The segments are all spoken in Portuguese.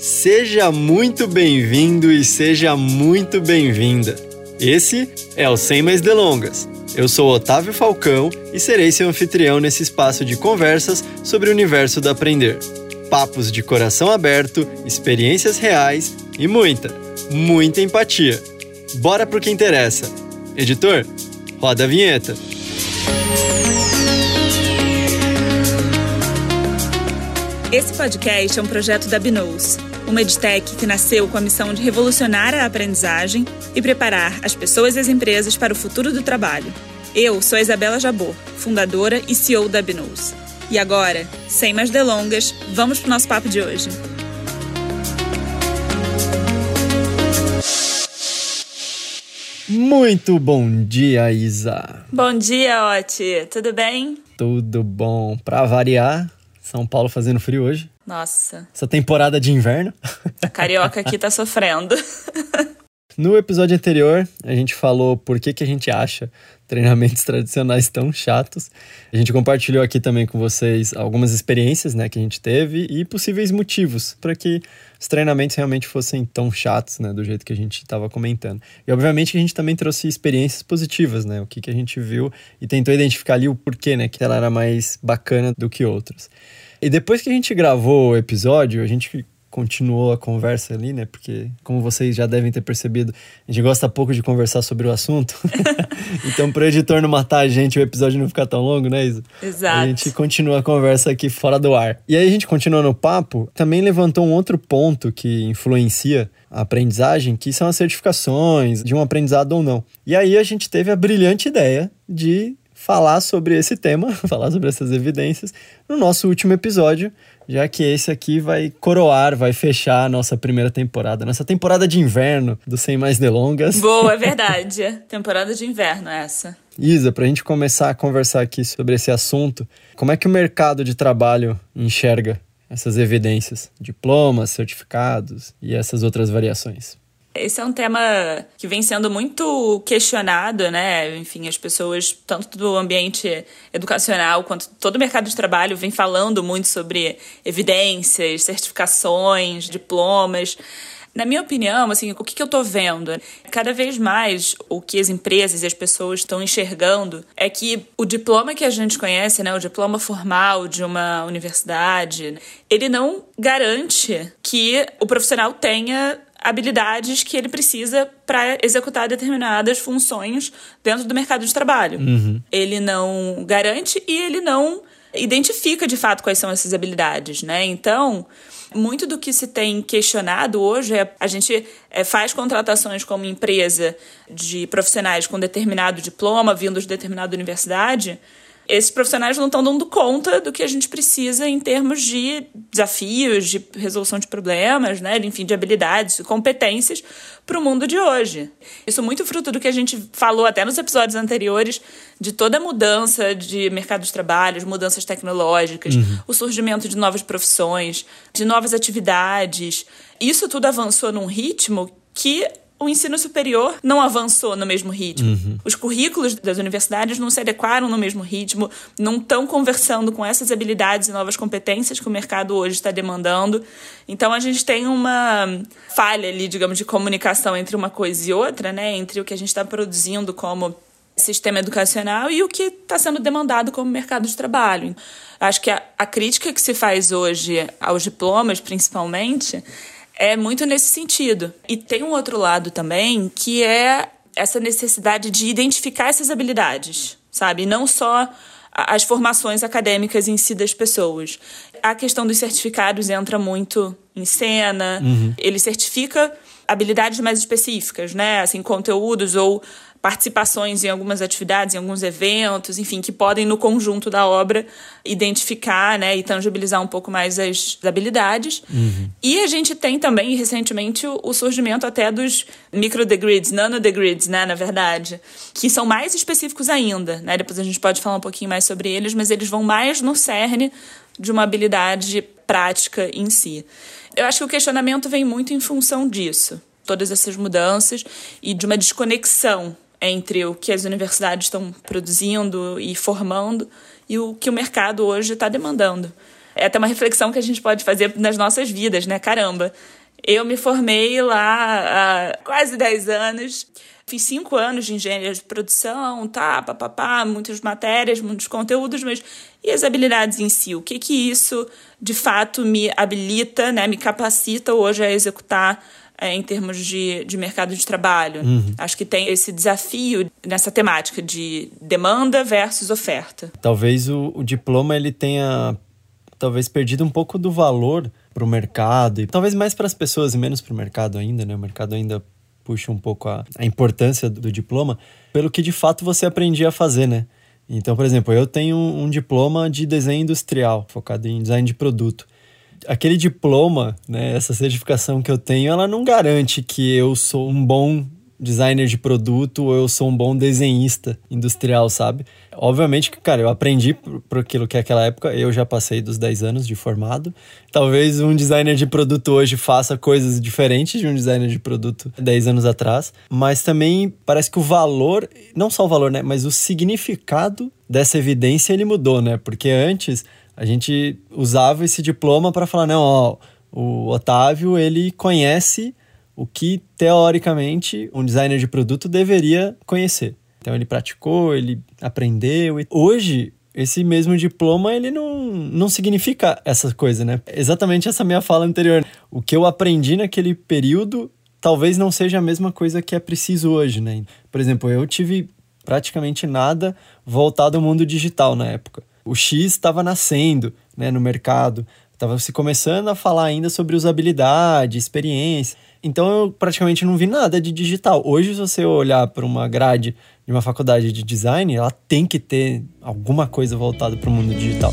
Seja muito bem-vindo e seja muito bem-vinda. Esse é o Sem Mais Delongas. Eu sou Otávio Falcão e serei seu anfitrião nesse espaço de conversas sobre o universo do aprender. Papos de coração aberto, experiências reais e muita, muita empatia. Bora pro que interessa. Editor, roda a vinheta. Esse podcast é um projeto da Binous, uma edtech que nasceu com a missão de revolucionar a aprendizagem e preparar as pessoas e as empresas para o futuro do trabalho. Eu sou a Isabela Jabor, fundadora e CEO da Binous. E agora, sem mais delongas, vamos para o nosso papo de hoje. Muito bom dia, Isa. Bom dia, Oti. Tudo bem? Tudo bom. Para variar, são Paulo fazendo frio hoje. Nossa. Essa temporada de inverno. A carioca aqui tá sofrendo. No episódio anterior, a gente falou por que, que a gente acha treinamentos tradicionais tão chatos. A gente compartilhou aqui também com vocês algumas experiências né, que a gente teve e possíveis motivos para que os treinamentos realmente fossem tão chatos, né, do jeito que a gente estava comentando. E obviamente a gente também trouxe experiências positivas, né, o que, que a gente viu e tentou identificar ali o porquê, né, que ela era mais bacana do que outros. E depois que a gente gravou o episódio, a gente continuou a conversa ali, né? Porque, como vocês já devem ter percebido, a gente gosta pouco de conversar sobre o assunto. então, para o editor não matar a gente, o episódio não ficar tão longo, né, Isa? Exato. A gente continua a conversa aqui fora do ar. E aí, a gente continuando o papo, também levantou um outro ponto que influencia a aprendizagem, que são as certificações de um aprendizado ou não. E aí, a gente teve a brilhante ideia de falar sobre esse tema, falar sobre essas evidências no nosso último episódio, já que esse aqui vai coroar, vai fechar a nossa primeira temporada, nossa temporada de inverno do Sem Mais Delongas. Boa, é verdade. temporada de inverno essa. Isa, para a gente começar a conversar aqui sobre esse assunto, como é que o mercado de trabalho enxerga essas evidências, diplomas, certificados e essas outras variações? Esse é um tema que vem sendo muito questionado, né? Enfim, as pessoas, tanto do ambiente educacional quanto todo o mercado de trabalho, vem falando muito sobre evidências, certificações, diplomas. Na minha opinião, assim, o que, eu estou vendo? Cada vez mais o que as empresas e as pessoas estão enxergando é que o diploma que a gente conhece, né, o diploma formal de uma universidade, ele não garante que o profissional tenha habilidades que ele precisa para executar determinadas funções dentro do mercado de trabalho. Uhum. Ele não garante e ele não identifica de fato quais são essas habilidades, né? Então, muito do que se tem questionado hoje é a gente é, faz contratações como empresa de profissionais com determinado diploma, vindo de determinada universidade, esses profissionais não estão dando conta do que a gente precisa em termos de desafios, de resolução de problemas, né? enfim, de habilidades, competências para o mundo de hoje. Isso é muito fruto do que a gente falou até nos episódios anteriores, de toda a mudança de mercado de trabalho, mudanças tecnológicas, uhum. o surgimento de novas profissões, de novas atividades. Isso tudo avançou num ritmo que o ensino superior não avançou no mesmo ritmo. Uhum. Os currículos das universidades não se adequaram no mesmo ritmo, não estão conversando com essas habilidades e novas competências que o mercado hoje está demandando. Então a gente tem uma falha ali, digamos, de comunicação entre uma coisa e outra, né? Entre o que a gente está produzindo como sistema educacional e o que está sendo demandado como mercado de trabalho. Acho que a, a crítica que se faz hoje aos diplomas, principalmente, é muito nesse sentido. E tem um outro lado também, que é essa necessidade de identificar essas habilidades, sabe? Não só as formações acadêmicas em si das pessoas. A questão dos certificados entra muito em cena. Uhum. Ele certifica habilidades mais específicas, né? Assim, conteúdos ou participações em algumas atividades, em alguns eventos, enfim, que podem, no conjunto da obra, identificar né, e tangibilizar um pouco mais as habilidades. Uhum. E a gente tem também, recentemente, o, o surgimento até dos micro-degrids, nano-degrids, né, na verdade, que são mais específicos ainda. Né? Depois a gente pode falar um pouquinho mais sobre eles, mas eles vão mais no cerne de uma habilidade prática em si. Eu acho que o questionamento vem muito em função disso todas essas mudanças e de uma desconexão entre o que as universidades estão produzindo e formando e o que o mercado hoje está demandando. é até uma reflexão que a gente pode fazer nas nossas vidas, né? Caramba, eu me formei lá há quase 10 anos. Fiz cinco anos de engenharia de produção, tá, papapá, muitas matérias, muitos conteúdos, mas e as habilidades em si? O que que isso de fato me habilita, né, me capacita hoje a executar é, em termos de, de mercado de trabalho? Uhum. Acho que tem esse desafio nessa temática de demanda versus oferta. Talvez o, o diploma ele tenha talvez perdido um pouco do valor para o mercado e talvez mais para as pessoas e menos para o mercado ainda, né? O mercado ainda puxa um pouco a, a importância do, do, diploma pelo que de fato você aprendia a fazer, né? Então, por exemplo, eu tenho um, um diploma de desenho industrial, focado em design de produto. Aquele diploma, né, essa certificação que eu tenho, ela não garante que eu sou um bom designer de produto ou eu sou um bom desenhista industrial, sabe? Obviamente que, cara, eu aprendi por, aquilo que é aquela época, eu já passei dos 10 anos de formado. Talvez um designer de produto hoje faça coisas diferentes de um designer de produto 10 anos atrás, mas também parece que o valor, não só o valor, né, mas o significado dessa evidência ele mudou, né? Porque antes a gente usava esse diploma para falar, não, ó, o Otávio, ele conhece o que teoricamente um designer de produto deveria conhecer. Então ele praticou, ele aprendeu. Hoje, esse mesmo diploma ele não, não significa essa coisa, né? Exatamente essa minha fala anterior. O que eu aprendi naquele período talvez não seja a mesma coisa que é preciso hoje, né? Por exemplo, eu tive praticamente nada voltado ao mundo digital na época. O X estava nascendo né, no mercado, estava se começando a falar ainda sobre usabilidade, experiência. Então eu praticamente não vi nada de digital. Hoje, se você olhar para uma grade de uma faculdade de design, ela tem que ter alguma coisa voltada para o mundo digital.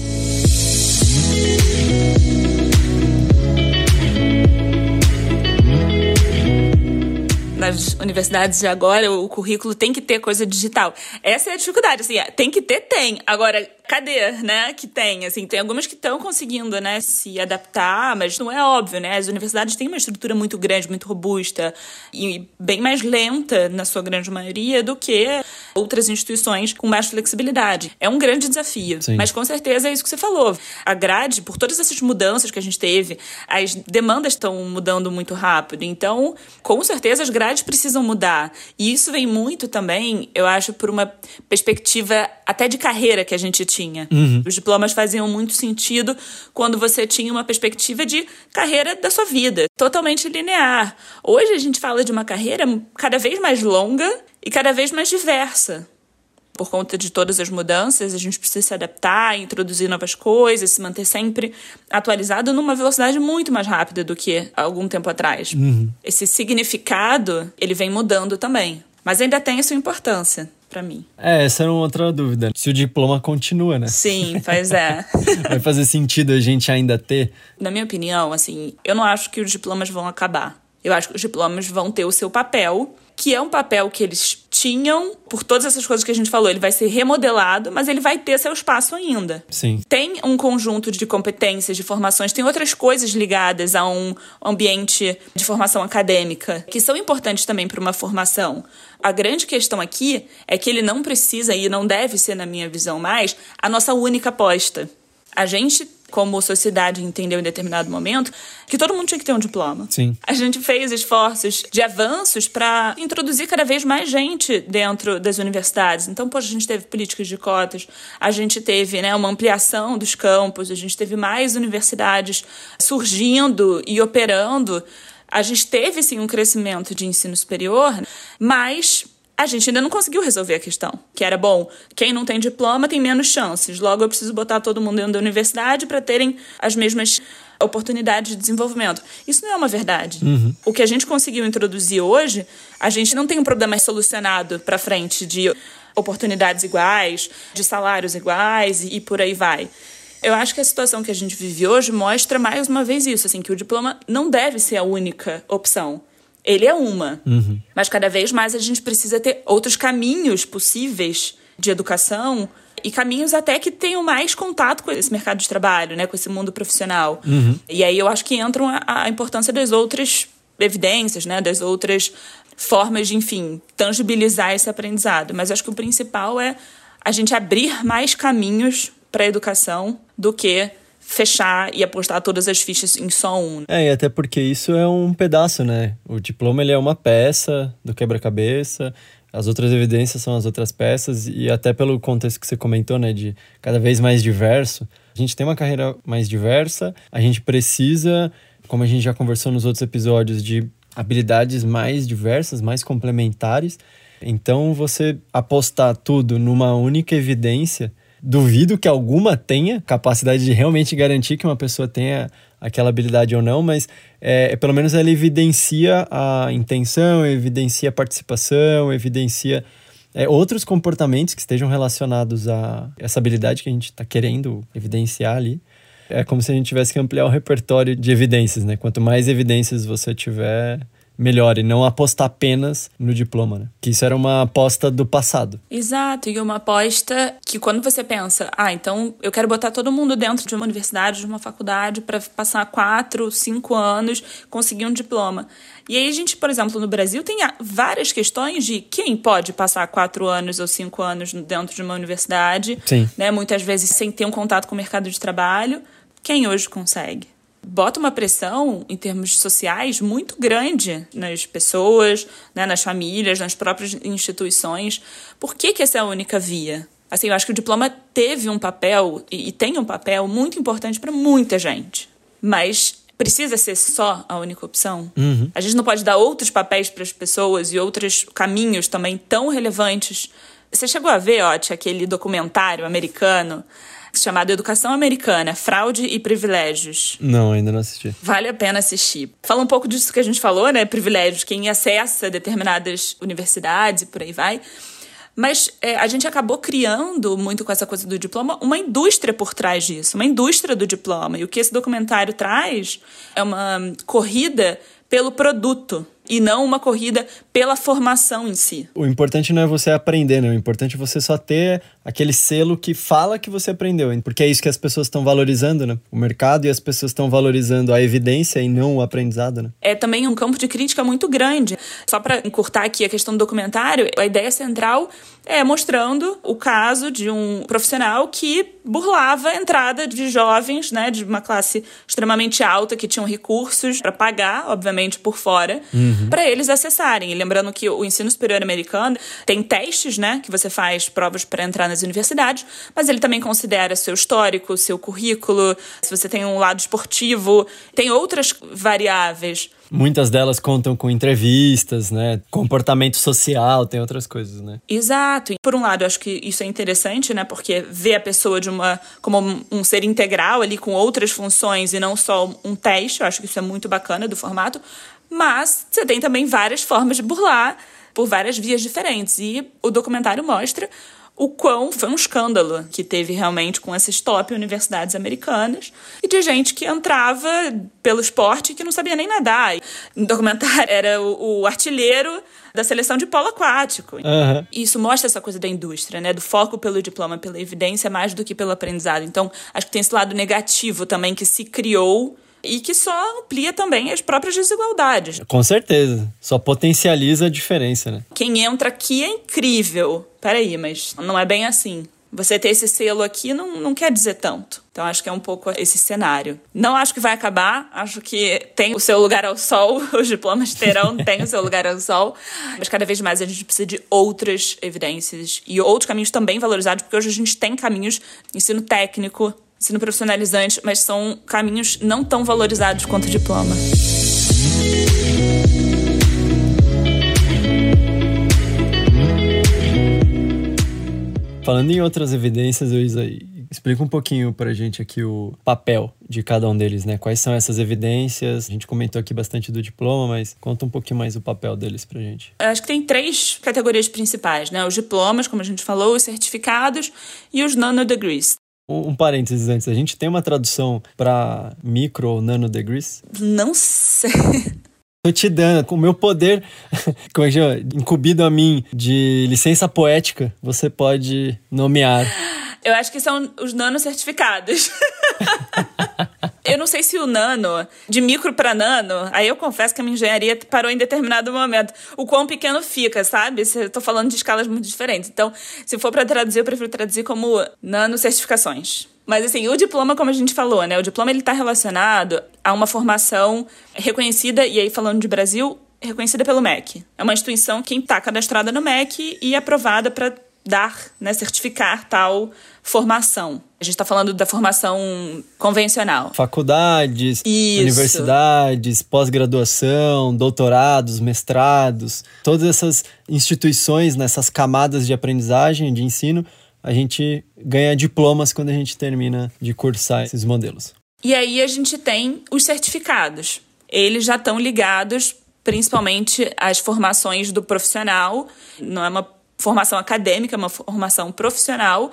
nas universidades de agora, o currículo tem que ter coisa digital. Essa é a dificuldade, assim, tem que ter, tem. Agora, cadê, né, que tem, assim, tem algumas que estão conseguindo, né, se adaptar, mas não é óbvio, né, as universidades têm uma estrutura muito grande, muito robusta e bem mais lenta, na sua grande maioria, do que outras instituições com mais flexibilidade. É um grande desafio, Sim. mas com certeza é isso que você falou. A grade, por todas essas mudanças que a gente teve, as demandas estão mudando muito rápido, então, com certeza as grades precisam mudar, e isso vem muito também, eu acho, por uma perspectiva até de carreira que a gente tinha tinha. Uhum. Os diplomas faziam muito sentido quando você tinha uma perspectiva de carreira da sua vida, totalmente linear. Hoje a gente fala de uma carreira cada vez mais longa e cada vez mais diversa. Por conta de todas as mudanças, a gente precisa se adaptar, introduzir novas coisas, se manter sempre atualizado numa velocidade muito mais rápida do que algum tempo atrás. Uhum. Esse significado, ele vem mudando também. Mas ainda tem a sua importância para mim. É, essa era uma outra dúvida. Se o diploma continua, né? Sim, pois é. Vai fazer sentido a gente ainda ter? Na minha opinião, assim, eu não acho que os diplomas vão acabar. Eu acho que os diplomas vão ter o seu papel, que é um papel que eles tinham, por todas essas coisas que a gente falou, ele vai ser remodelado, mas ele vai ter seu espaço ainda. Sim. Tem um conjunto de competências, de formações, tem outras coisas ligadas a um ambiente de formação acadêmica que são importantes também para uma formação. A grande questão aqui é que ele não precisa e não deve ser, na minha visão mais, a nossa única aposta. A gente como sociedade entendeu em determinado momento, que todo mundo tinha que ter um diploma. Sim. A gente fez esforços de avanços para introduzir cada vez mais gente dentro das universidades. Então, poxa, a gente teve políticas de cotas, a gente teve né, uma ampliação dos campos, a gente teve mais universidades surgindo e operando. A gente teve, sim, um crescimento de ensino superior, mas a gente ainda não conseguiu resolver a questão. Que era, bom, quem não tem diploma tem menos chances. Logo, eu preciso botar todo mundo dentro da universidade para terem as mesmas oportunidades de desenvolvimento. Isso não é uma verdade. Uhum. O que a gente conseguiu introduzir hoje, a gente não tem um problema solucionado para frente de oportunidades iguais, de salários iguais e, e por aí vai. Eu acho que a situação que a gente vive hoje mostra mais uma vez isso, assim, que o diploma não deve ser a única opção ele é uma. Uhum. Mas cada vez mais a gente precisa ter outros caminhos possíveis de educação e caminhos até que tenham mais contato com esse mercado de trabalho, né, com esse mundo profissional. Uhum. E aí eu acho que entram a, a importância das outras evidências, né, das outras formas de, enfim, tangibilizar esse aprendizado. Mas acho que o principal é a gente abrir mais caminhos para a educação do que fechar e apostar todas as fichas em só um. É, e até porque isso é um pedaço, né? O diploma ele é uma peça do quebra-cabeça, as outras evidências são as outras peças, e até pelo contexto que você comentou, né, de cada vez mais diverso, a gente tem uma carreira mais diversa, a gente precisa, como a gente já conversou nos outros episódios, de habilidades mais diversas, mais complementares. Então, você apostar tudo numa única evidência, duvido que alguma tenha capacidade de realmente garantir que uma pessoa tenha aquela habilidade ou não, mas é, pelo menos ela evidencia a intenção, evidencia a participação, evidencia é, outros comportamentos que estejam relacionados a essa habilidade que a gente está querendo evidenciar ali. É como se a gente tivesse que ampliar o repertório de evidências, né? Quanto mais evidências você tiver, melhor e não apostar apenas no diploma, né? Que isso era uma aposta do passado. Exato, e uma aposta que quando você pensa, ah, então eu quero botar todo mundo dentro de uma universidade, de uma faculdade para passar quatro, cinco anos, conseguir um diploma. E aí a gente, por exemplo, no Brasil tem várias questões de quem pode passar quatro anos ou cinco anos dentro de uma universidade, Sim. né? Muitas vezes sem ter um contato com o mercado de trabalho. Quem hoje consegue? Bota uma pressão em termos sociais muito grande nas pessoas, né, nas famílias, nas próprias instituições. Por que, que essa é a única via? Assim, eu acho que o diploma teve um papel e tem um papel muito importante para muita gente. Mas precisa ser só a única opção? Uhum. A gente não pode dar outros papéis para as pessoas e outros caminhos também tão relevantes. Você chegou a ver, Otti, aquele documentário americano chamado Educação Americana, Fraude e Privilégios. Não, ainda não assisti. Vale a pena assistir. Fala um pouco disso que a gente falou, né? Privilégios, quem acessa determinadas universidades e por aí vai. Mas é, a gente acabou criando, muito com essa coisa do diploma, uma indústria por trás disso, uma indústria do diploma. E o que esse documentário traz é uma corrida pelo produto e não uma corrida pela formação em si. O importante não é você aprender, né? O importante é você só ter aquele selo que fala que você aprendeu, porque é isso que as pessoas estão valorizando, né? O mercado e as pessoas estão valorizando a evidência e não o aprendizado, né? É também um campo de crítica muito grande. Só para encurtar aqui a questão do documentário, a ideia central é mostrando o caso de um profissional que burlava a entrada de jovens, né, de uma classe extremamente alta que tinham recursos para pagar, obviamente, por fora. Uhum uhum. para eles acessarem. E lembrando que o ensino superior americano tem testes, né, que você faz provas para entrar nas universidades, mas ele também considera seu histórico, seu currículo, se você tem um lado esportivo, tem outras variáveis. Muitas delas contam com entrevistas, né? Comportamento social, tem outras coisas, né? Exato. Por um lado, eu acho que isso é interessante, né? Porque vê a pessoa de uma como um ser integral ali com outras funções e não só um teste. Eu acho que isso é muito bacana do formato. Mas você tem também várias formas de burlar por várias vias diferentes. E o documentário mostra o quão foi um escândalo que teve realmente com essas top universidades americanas e de gente que entrava pelo esporte que não sabia nem nadar. No documentário era o, o artilheiro da seleção de polo aquático. Uhum. Isso mostra essa coisa da indústria, né? Do foco pelo diploma, pela evidência, mais do que pelo aprendizado. Então, acho que tem esse lado negativo também que se criou e que só amplia também as próprias desigualdades. Com certeza. Só potencializa a diferença, né? Quem entra aqui é incrível. Peraí, mas não é bem assim. Você ter esse selo aqui não, não quer dizer tanto. Então, acho que é um pouco esse cenário. Não acho que vai acabar, acho que tem o seu lugar ao sol, os diplomas terão, tem o seu lugar ao sol, mas cada vez mais a gente precisa de outras evidências e outros caminhos também valorizados, porque hoje a gente tem caminhos, ensino técnico, ensino profissionalizante, mas são caminhos não tão valorizados quanto o diploma. Falando em outras evidências, Luísa, explica um pouquinho pra gente aqui o papel de cada um deles, né? Quais são essas evidências? A gente comentou aqui bastante do diploma, mas conta um pouquinho mais o papel deles pra gente. Eu acho que tem três categorias principais, né? Os diplomas, como a gente falou, os certificados e os nanodegrees. Um, um parênteses antes, a gente tem uma tradução para micro ou nano degrees? Não sei. Tô te dando, com o meu poder, como é que chama? Incumbido a mim de licença poética, você pode nomear. Eu acho que são os nano certificados. eu não sei se o nano, de micro para nano, aí eu confesso que a minha engenharia parou em determinado momento. O quão pequeno fica, sabe? Tô falando de escalas muito diferentes. Então, se for para traduzir, eu prefiro traduzir como nano certificações. Mas assim, o diploma, como a gente falou, né? O diploma ele está relacionado a uma formação reconhecida, e aí falando de Brasil, reconhecida pelo MEC. É uma instituição que está cadastrada no MEC e aprovada para dar, né, certificar tal formação. A gente está falando da formação convencional. Faculdades, Isso. universidades, pós-graduação, doutorados, mestrados, todas essas instituições, nessas camadas de aprendizagem, de ensino, a gente ganha diplomas quando a gente termina de cursar esses modelos. E aí a gente tem os certificados. Eles já estão ligados principalmente às formações do profissional. Não é uma formação acadêmica, uma formação profissional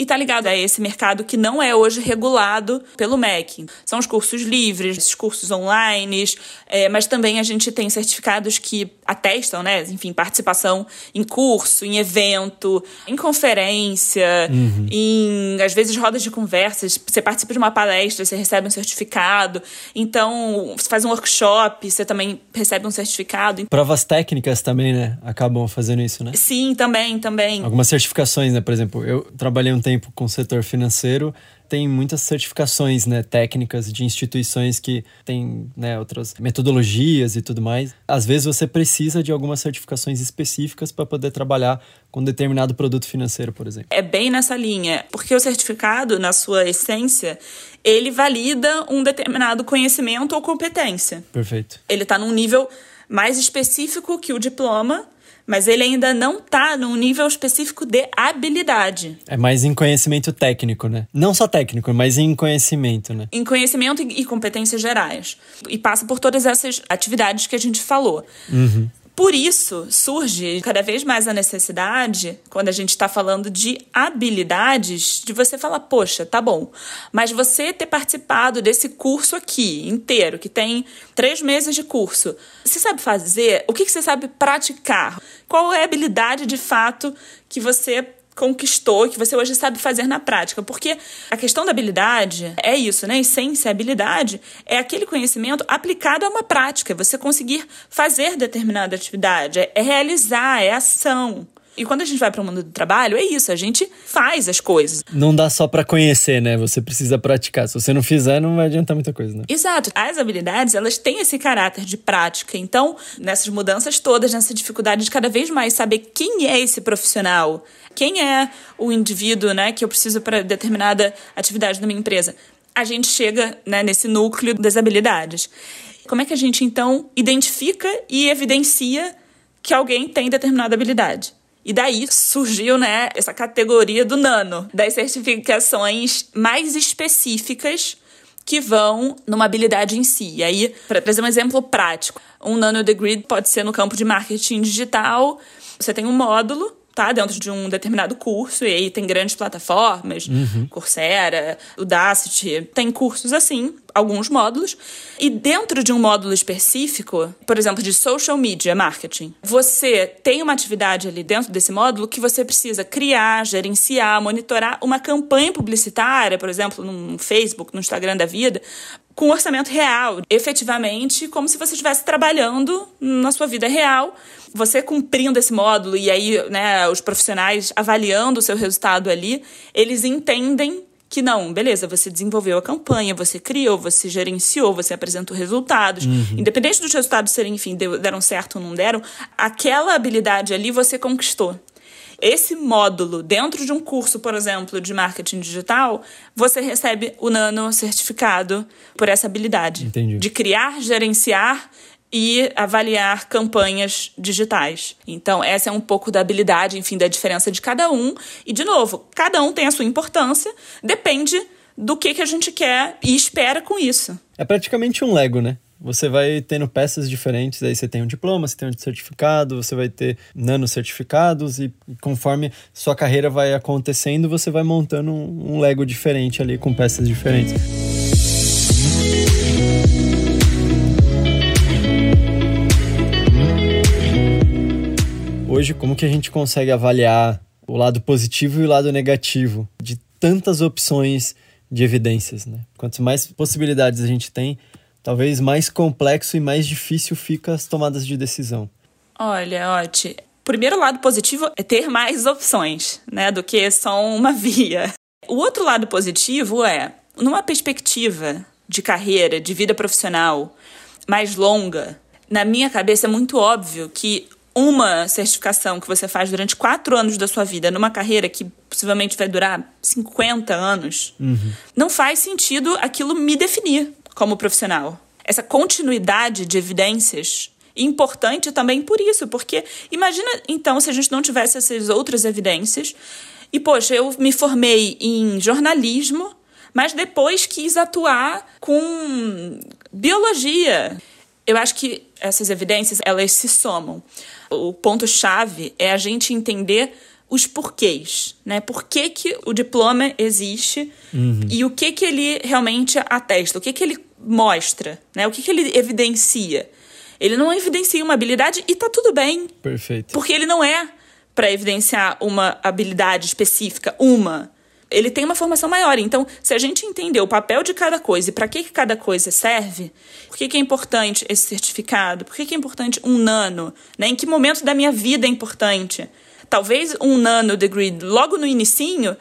e está ligado a esse mercado que não é hoje regulado pelo MEC. São os cursos livres, esses cursos online, é, mas também a gente tem certificados que atestam, né, enfim, participação em curso, em evento, em conferência, uhum. em, às vezes, rodas de conversas. Você participa de uma palestra, você recebe um certificado. Então, você faz um workshop, você também recebe um certificado. Provas técnicas também, né? Acabam fazendo isso, né? Sim, também, também. Algumas certificações, né? Por exemplo, eu trabalhei um tempo tempo com o setor financeiro, tem muitas certificações né, técnicas de instituições que têm né, outras metodologias e tudo mais. Às vezes você precisa de algumas certificações específicas para poder trabalhar com determinado produto financeiro, por exemplo. É bem nessa linha, porque o certificado, na sua essência, ele valida um determinado conhecimento ou competência. Perfeito. Ele está num nível mais específico que o diploma mas ele ainda não está num nível específico de habilidade. É mais em conhecimento técnico, né? Não só técnico, mas em conhecimento, né? Em conhecimento e competências gerais. E passa por todas essas atividades que a gente falou. Uhum. Por isso, surge cada vez mais a necessidade, quando a gente está falando de habilidades, de você falar: poxa, tá bom, mas você ter participado desse curso aqui inteiro, que tem três meses de curso, você sabe fazer? O que, que você sabe praticar? Qual é a habilidade de fato que você conquistou, que você hoje sabe fazer na prática. Porque a questão da habilidade é isso, né? Essência, habilidade é aquele conhecimento aplicado a uma prática, você conseguir fazer determinada atividade, é realizar, é ação. E quando a gente vai para o mundo do trabalho, é isso, a gente faz as coisas. Não dá só para conhecer, né? Você precisa praticar. Se você não fizer, não vai adiantar muita coisa, né? Exato. As habilidades, elas têm esse caráter de prática. Então, nessas mudanças todas, nessa dificuldade de cada vez mais saber quem é esse profissional, quem é o indivíduo, né, que eu preciso para determinada atividade da minha empresa, a gente chega né, nesse núcleo das habilidades. Como é que a gente, então, identifica e evidencia que alguém tem determinada habilidade? E daí surgiu, né, essa categoria do nano, das certificações mais específicas que vão numa habilidade em si. E aí, para trazer um exemplo prático, um nano degree pode ser no campo de marketing digital. Você tem um módulo tá dentro de um determinado curso, e aí tem grandes plataformas, uhum. Coursera, Udacity, tem cursos assim, alguns módulos. E dentro de um módulo específico, por exemplo, de social media marketing, você tem uma atividade ali dentro desse módulo que você precisa criar, gerenciar, monitorar uma campanha publicitária, por exemplo, no Facebook, no Instagram da vida, com orçamento real, efetivamente, como se você estivesse trabalhando na sua vida real, você cumprindo esse módulo e aí, né, os profissionais avaliando o seu resultado ali, eles entendem que não, beleza, você desenvolveu a campanha, você criou, você gerenciou, você apresentou resultados. Uhum. Independente dos resultados serem, enfim, deram certo ou não deram, aquela habilidade ali você conquistou esse módulo dentro de um curso, por exemplo, de marketing digital, você recebe o nano certificado por essa habilidade Entendi. de criar, gerenciar e avaliar campanhas digitais. Então, essa é um pouco da habilidade, enfim, da diferença de cada um. E, de novo, cada um tem a sua importância, depende do que, que a gente quer e espera com isso. É praticamente um Lego, né? Você vai tendo peças diferentes, aí você tem um diploma, você tem um certificado, você vai ter nano certificados e conforme sua carreira vai acontecendo, você vai montando um, Lego diferente ali com peças diferentes. Hoje, como que a gente consegue avaliar o lado positivo e o lado negativo de tantas opções de evidências, né? Quanto mais possibilidades a gente tem, talvez mais complexo e mais difícil fica as tomadas de decisão. Olha, Oti, primeiro lado positivo é ter mais opções, né, do que só uma via. O outro lado positivo é, numa perspectiva de carreira, de vida profissional mais longa, na minha cabeça é muito óbvio que uma certificação que você faz durante quatro anos da sua vida numa carreira que possivelmente vai durar 50 anos, uhum. não faz sentido aquilo me definir como profissional. Essa continuidade de evidências importante também por isso, porque imagina então se a gente não tivesse essas outras evidências e poxa, eu me formei em jornalismo, mas depois quis atuar com biologia. Eu acho que essas evidências, elas se somam. O ponto chave é a gente entender os porquês, né? Por que, que o diploma existe uhum. e o que que ele realmente atesta, o que que ele mostra, né? O que que ele evidencia. Ele não evidencia uma habilidade e tá tudo bem. Perfeito. Porque ele não é para evidenciar uma habilidade específica, uma. Ele tem uma formação maior. Então, se a gente entender o papel de cada coisa e para que, que cada coisa serve, por que, que é importante esse certificado, por que, que é importante um nano, né? em que momento da minha vida é importante. Talvez um nano degree logo no inicinho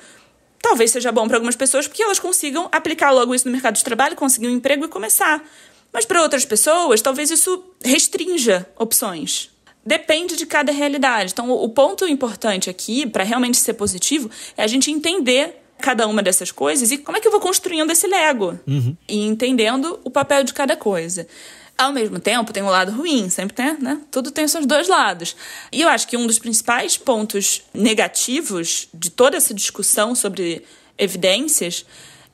talvez seja bom para algumas pessoas porque elas consigam aplicar logo isso no mercado de trabalho, conseguir um emprego e começar. Mas para outras pessoas, talvez isso restrinja opções. Depende de cada realidade. Então, o ponto importante aqui, para realmente ser positivo, é a gente entender cada uma dessas coisas e como é que eu vou construindo esse Lego. Uhum. E entendendo o papel de cada coisa. Ao mesmo tempo, tem um lado ruim, sempre tem, né? Tudo tem os seus dois lados. E eu acho que um dos principais pontos negativos de toda essa discussão sobre evidências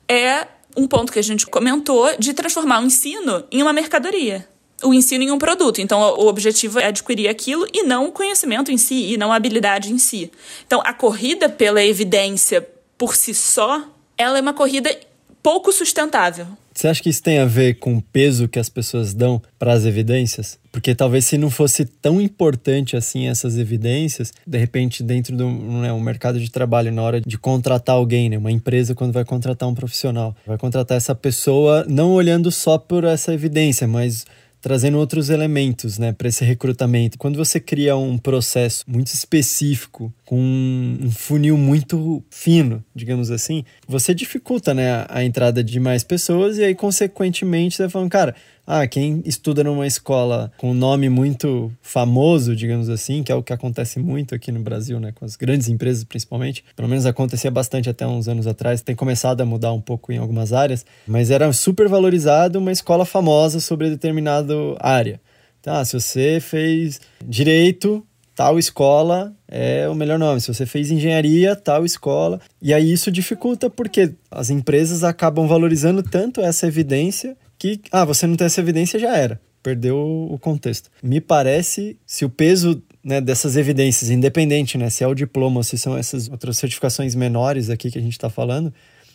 é um ponto que a gente comentou de transformar o ensino em uma mercadoria. O ensino em um produto. Então, o objetivo é adquirir aquilo e não o conhecimento em si, e não a habilidade em si. Então, a corrida pela evidência por si só, ela é uma corrida pouco sustentável. Você acha que isso tem a ver com o peso que as pessoas dão para as evidências? Porque talvez se não fosse tão importante assim essas evidências, de repente dentro do né, um mercado de trabalho, na hora de contratar alguém, né, uma empresa quando vai contratar um profissional, vai contratar essa pessoa não olhando só por essa evidência, mas trazendo outros elementos né, para esse recrutamento. Quando você cria um processo muito específico, com um funil muito fino, digamos assim, você dificulta né, a entrada de mais pessoas e aí, consequentemente, você vai falando, cara, ah, quem estuda numa escola com um nome muito famoso, digamos assim, que é o que acontece muito aqui no Brasil, né, com as grandes empresas principalmente, pelo menos acontecia bastante até uns anos atrás, tem começado a mudar um pouco em algumas áreas, mas era super valorizado uma escola famosa sobre determinada área. Tá, se você fez direito, tal escola é o melhor nome. Se você fez engenharia, tal escola. E aí isso dificulta porque as empresas acabam valorizando tanto essa evidência que, ah, você não tem essa evidência, já era. Perdeu o contexto. Me parece, se o peso né, dessas evidências, independente, né, se é o diploma ou se são essas outras certificações menores aqui que a gente está falando,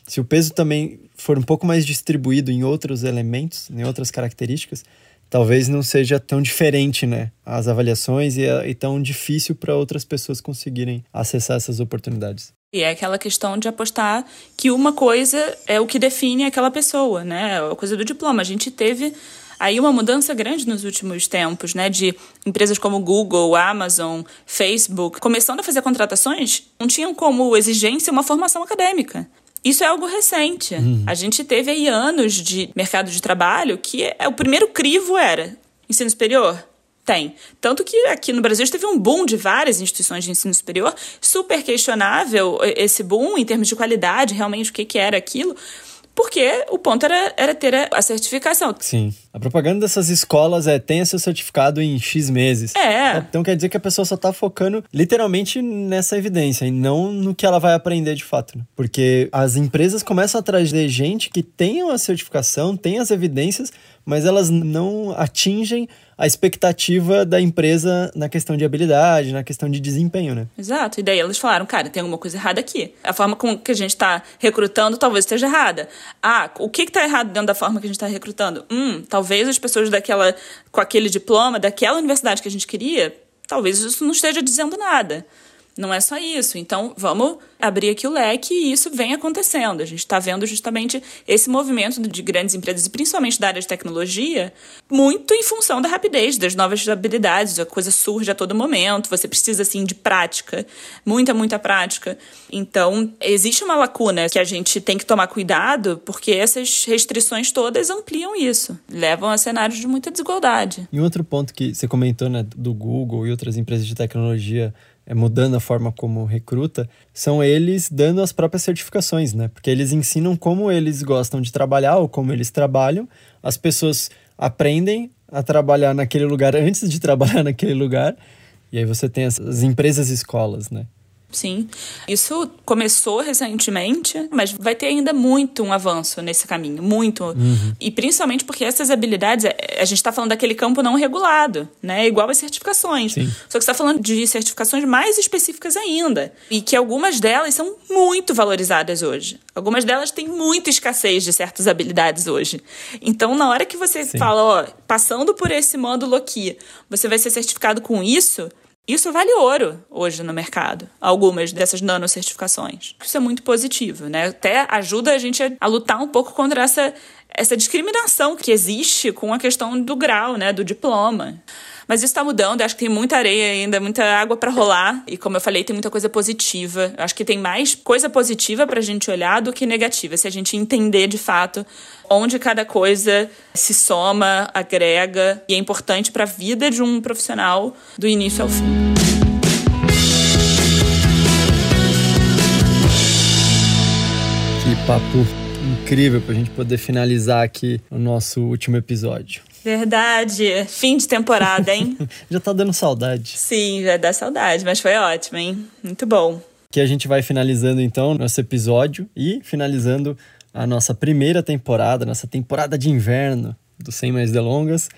se o peso também for um pouco mais distribuído em outros elementos, em outras características, talvez não seja tão diferente, né, as avaliações e, e tão difícil para outras pessoas conseguirem acessar essas oportunidades. E é aquela questão de apostar que uma coisa é o que define aquela pessoa, né? A coisa do diploma. A gente teve aí uma mudança grande nos últimos tempos, né? De empresas como Google, Amazon, Facebook, começando a fazer contratações, não tinham como exigência uma formação acadêmica. Isso é algo recente. Uhum. A gente teve aí anos de mercado de trabalho que é, o primeiro crivo era ensino superior, tem. Tanto que aqui no Brasil teve um boom de várias instituições de ensino superior, super questionável esse boom em termos de qualidade, realmente o que, que era aquilo porque o ponto era, era ter a, certificação. Sim. A propaganda dessas escolas é tenha seu certificado em X meses. É. Então quer dizer que a pessoa só está focando literalmente nessa evidência e não no que ela vai aprender de fato. Né? Porque as empresas começam a trazer gente que tenham a certificação, tem as evidências, mas elas não atingem a expectativa da empresa na questão de habilidade, na questão de desempenho, né? Exato. E daí eles falaram, cara, tem alguma coisa errada aqui. A forma com que a gente está recrutando talvez esteja errada. Ah, o que está errado dentro da forma que a gente está recrutando? Hum, talvez as pessoas daquela, com aquele diploma, daquela universidade que a gente queria, talvez isso não esteja dizendo nada. Não é só isso. Então, vamos abrir aqui o leque e isso vem acontecendo. A gente está vendo justamente esse movimento de grandes empresas, e principalmente da área de tecnologia, muito em função da rapidez, das novas habilidades. A coisa surge a todo momento. Você precisa, assim, de prática, muita, muita prática. Então, existe uma lacuna que a gente tem que tomar cuidado, porque essas restrições todas ampliam isso, levam a cenários de muita desigualdade. E outro ponto que você comentou, né, do Google e outras empresas de tecnologia mudando a forma como recruta, são eles dando as próprias certificações, né? Porque eles ensinam como eles gostam de trabalhar ou como eles trabalham. As pessoas aprendem a trabalhar naquele lugar antes de trabalhar naquele lugar. E aí você tem as, as empresas escolas, né? Sim. Isso começou recentemente, mas vai ter ainda muito um avanço nesse caminho, muito. Uhum. E principalmente porque essas habilidades, é, a gente está falando daquele campo não regulado, né? Igual as certificações. Sim. Só que está falando de certificações mais específicas ainda. E que algumas delas são muito valorizadas hoje. Algumas delas têm muita escassez de certas habilidades hoje. Então, na hora que você Sim. fala, ó, passando por esse módulo aqui, você vai ser certificado com isso, isso vale ouro hoje no mercado, algumas dessas nanocertificações. Isso é muito positivo, né? Até ajuda a gente a, lutar um pouco contra essa, essa discriminação que existe com a questão do grau, né, do diploma. Mas isso está mudando, acho que tem muita areia ainda, muita água para rolar. E como eu falei, tem muita coisa positiva. Acho que tem mais coisa positiva para a gente olhar do que negativa, se a gente entender de fato onde cada coisa se soma, agrega e é importante para a vida de um profissional do início ao fim. Que papo incrível para a gente poder finalizar aqui o nosso último episódio. Verdade. Fim de temporada, hein? já tá dando saudade. Sim, já dá saudade, mas foi ótimo, hein? Muito bom. Que a gente vai finalizando então nosso episódio e finalizando a nossa primeira temporada, nossa temporada de inverno do Sem Mais Delongas.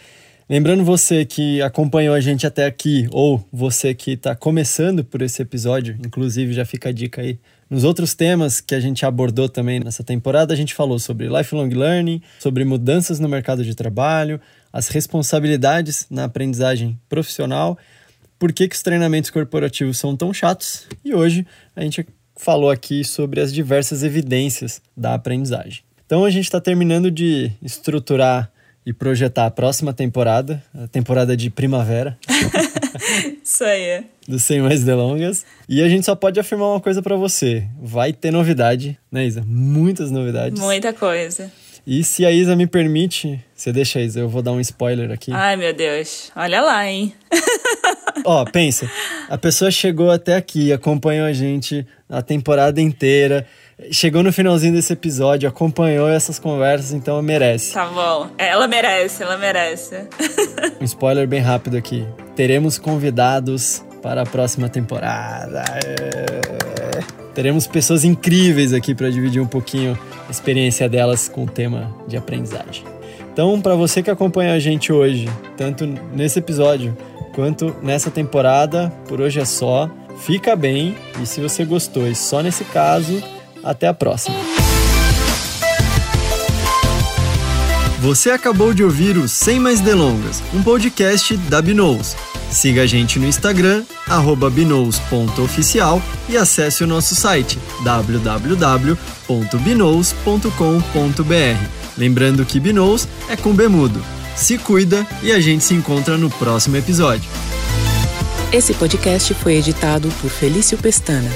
Lembrando você que acompanhou a gente até aqui, ou você que está começando por esse episódio, inclusive já fica a dica aí. Nos outros temas que a gente abordou também nessa temporada, a gente falou sobre lifelong learning, sobre mudanças no mercado de trabalho, as responsabilidades na aprendizagem profissional, por que, que os treinamentos corporativos são tão chatos, e hoje a gente falou aqui sobre as diversas evidências da aprendizagem. Então a gente está terminando de estruturar e projetar a próxima temporada, a temporada de primavera. Isso aí. Do Sem Mais Delongas. E a gente só pode afirmar uma coisa para você: vai ter novidade, né, Isa? Muitas novidades. Muita coisa. E se a Isa me permite, você deixa, Isa, eu vou dar um spoiler aqui. Ai, meu Deus. Olha lá, hein? Ó, pensa. A pessoa chegou até aqui, acompanhou a gente a temporada inteira chegou no finalzinho desse episódio, acompanhou essas conversas, então merece. Tá bom. Ela merece, ela merece. um spoiler bem rápido aqui. Teremos convidados para a próxima temporada. É... Teremos pessoas incríveis aqui para dividir um pouquinho a experiência delas com o tema de aprendizagem. Então, para você que acompanha a gente hoje, tanto nesse episódio quanto nessa temporada, por hoje é só. Fica bem e se você gostou e só nesse caso, até a próxima. Você acabou de ouvir o Sem Mais Delongas, um podcast da Binous. Siga a gente no Instagram, binous.oficial e acesse o nosso site www.binous.com.br. Lembrando que Binous é com Bemudo. Se cuida e a gente se encontra no próximo episódio. Esse podcast foi editado por Felício Pestana.